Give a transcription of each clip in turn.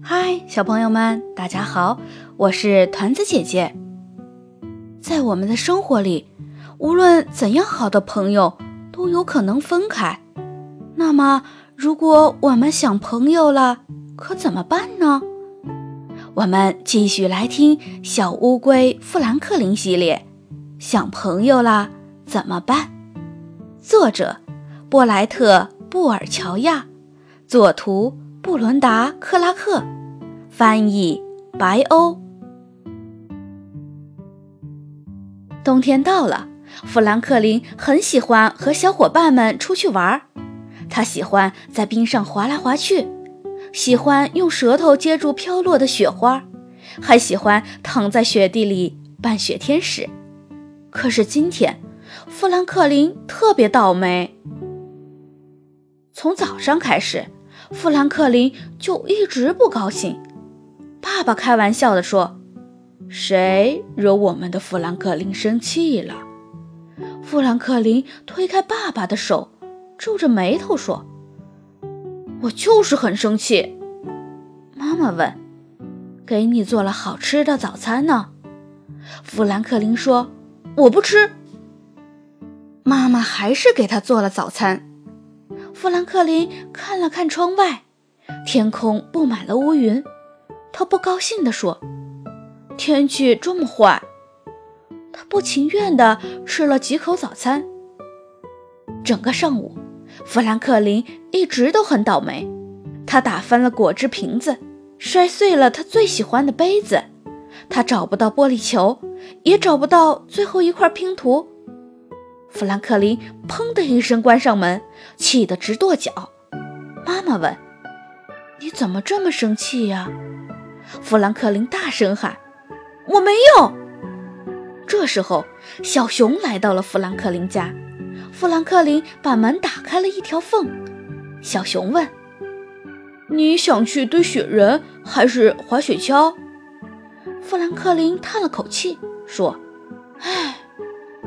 嗨，小朋友们，大家好，我是团子姐姐。在我们的生活里，无论怎样好的朋友都有可能分开。那么，如果我们想朋友了，可怎么办呢？我们继续来听《小乌龟富兰克林》系列，《想朋友了怎么办》。作者：波莱特·布尔乔亚，作图：布伦达·克拉克，翻译：白欧。冬天到了，富兰克林很喜欢和小伙伴们出去玩儿。他喜欢在冰上滑来滑去。喜欢用舌头接住飘落的雪花，还喜欢躺在雪地里扮雪天使。可是今天，富兰克林特别倒霉。从早上开始，富兰克林就一直不高兴。爸爸开玩笑地说：“谁惹我们的富兰克林生气了？”富兰克林推开爸爸的手，皱着眉头说。我就是很生气。妈妈问：“给你做了好吃的早餐呢？”富兰克林说：“我不吃。”妈妈还是给他做了早餐。富兰克林看了看窗外，天空布满了乌云。他不高兴地说：“天气这么坏。”他不情愿地吃了几口早餐。整个上午。富兰克林一直都很倒霉，他打翻了果汁瓶子，摔碎了他最喜欢的杯子，他找不到玻璃球，也找不到最后一块拼图。富兰克林砰的一声关上门，气得直跺脚。妈妈问：“你怎么这么生气呀？”富兰克林大声喊：“我没有。”这时候，小熊来到了富兰克林家。富兰克林把门打开了一条缝，小熊问：“你想去堆雪人还是滑雪橇？”富兰克林叹了口气说：“唉，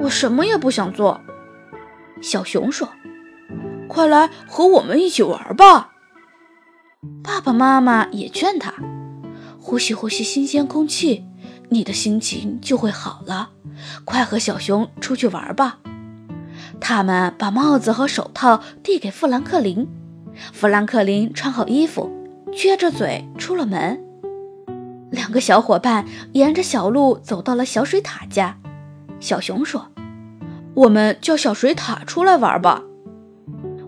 我什么也不想做。”小熊说：“快来和我们一起玩吧。”爸爸妈妈也劝他：“呼吸呼吸新鲜空气，你的心情就会好了。快和小熊出去玩吧。”他们把帽子和手套递给富兰克林，富兰克林穿好衣服，撅着嘴出了门。两个小伙伴沿着小路走到了小水獭家。小熊说：“我们叫小水獭出来玩吧。”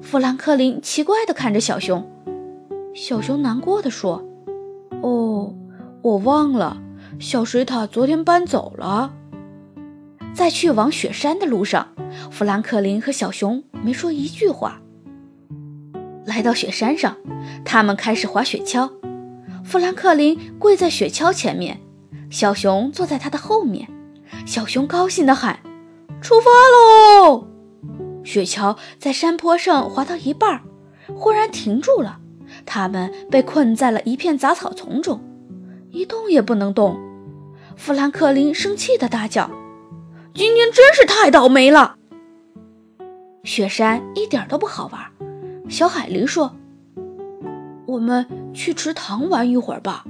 富兰克林奇怪地看着小熊，小熊难过的说：“哦，我忘了，小水獭昨天搬走了。”在去往雪山的路上，富兰克林和小熊没说一句话。来到雪山上，他们开始滑雪橇。富兰克林跪在雪橇前面，小熊坐在他的后面。小熊高兴地喊：“出发喽！”雪橇在山坡上滑到一半，忽然停住了。他们被困在了一片杂草丛中，一动也不能动。富兰克林生气地大叫。今天真是太倒霉了。雪山一点都不好玩。小海狸说：“我们去池塘玩一会儿吧。”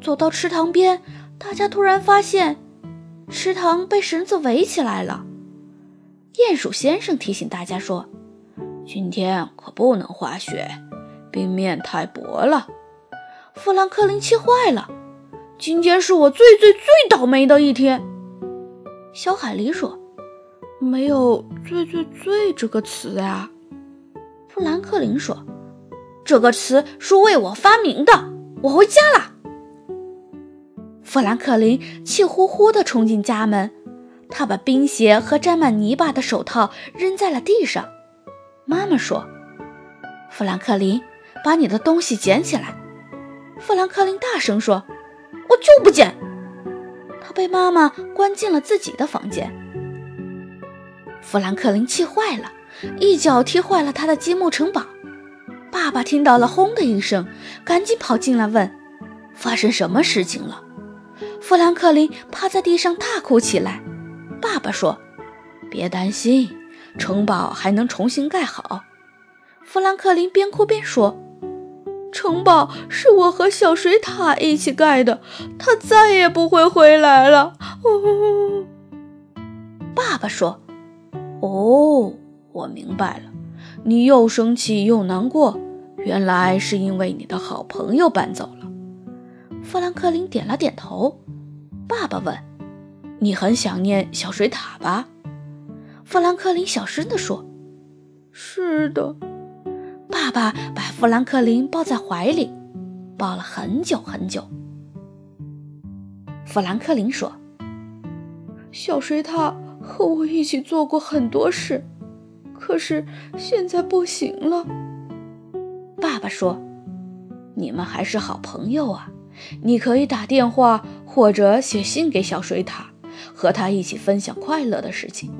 走到池塘边，大家突然发现池塘被绳子围起来了。鼹鼠先生提醒大家说：“今天可不能滑雪，冰面太薄了。”富兰克林气坏了：“今天是我最最最倒霉的一天。”小海狸说：“没有‘最最最’这个词呀。”富兰克林说：“这个词是为我发明的。”我回家了。富兰克林气呼呼地冲进家门，他把冰鞋和沾满泥巴的手套扔在了地上。妈妈说：“富兰克林，把你的东西捡起来。”富兰克林大声说：“我就不捡。”他被妈妈关进了自己的房间。富兰克林气坏了，一脚踢坏了他的积木城堡。爸爸听到了，轰的一声，赶紧跑进来问：“发生什么事情了？”富兰克林趴在地上大哭起来。爸爸说：“别担心，城堡还能重新盖好。”富兰克林边哭边说：“城堡是我和小水獭一起盖的，它再也不会回来了。”哦，爸爸说：“哦，我明白了，你又生气又难过，原来是因为你的好朋友搬走了。”富兰克林点了点头。爸爸问：“你很想念小水獭吧？”富兰克林小声地说：“是的。”爸爸把富兰克林抱在怀里，抱了很久很久。富兰克林说：“小水獭和我一起做过很多事，可是现在不行了。”爸爸说：“你们还是好朋友啊，你可以打电话或者写信给小水獭，和他一起分享快乐的事情。”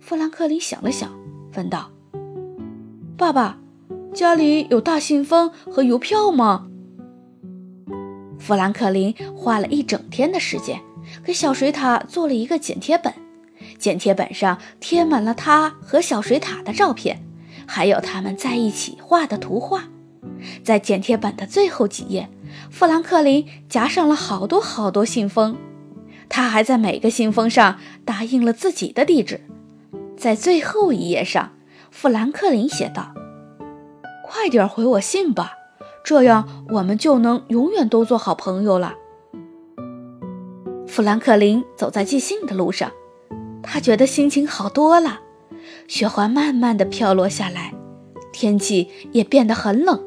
富兰克林想了想，问道：“爸爸。”家里有大信封和邮票吗？富兰克林花了一整天的时间，给小水獭做了一个剪贴本。剪贴本上贴满了他和小水獭的照片，还有他们在一起画的图画。在剪贴本的最后几页，富兰克林夹上了好多好多信封。他还在每个信封上打印了自己的地址。在最后一页上，富兰克林写道。快点回我信吧，这样我们就能永远都做好朋友了。富兰克林走在寄信的路上，他觉得心情好多了。雪花慢慢的飘落下来，天气也变得很冷，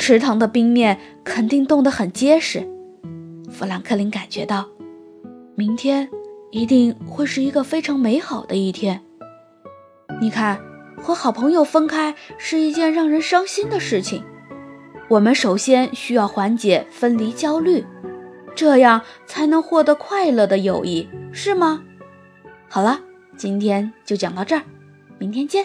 池塘的冰面肯定冻得很结实。富兰克林感觉到，明天一定会是一个非常美好的一天。你看。和好朋友分开是一件让人伤心的事情。我们首先需要缓解分离焦虑，这样才能获得快乐的友谊，是吗？好了，今天就讲到这儿，明天见。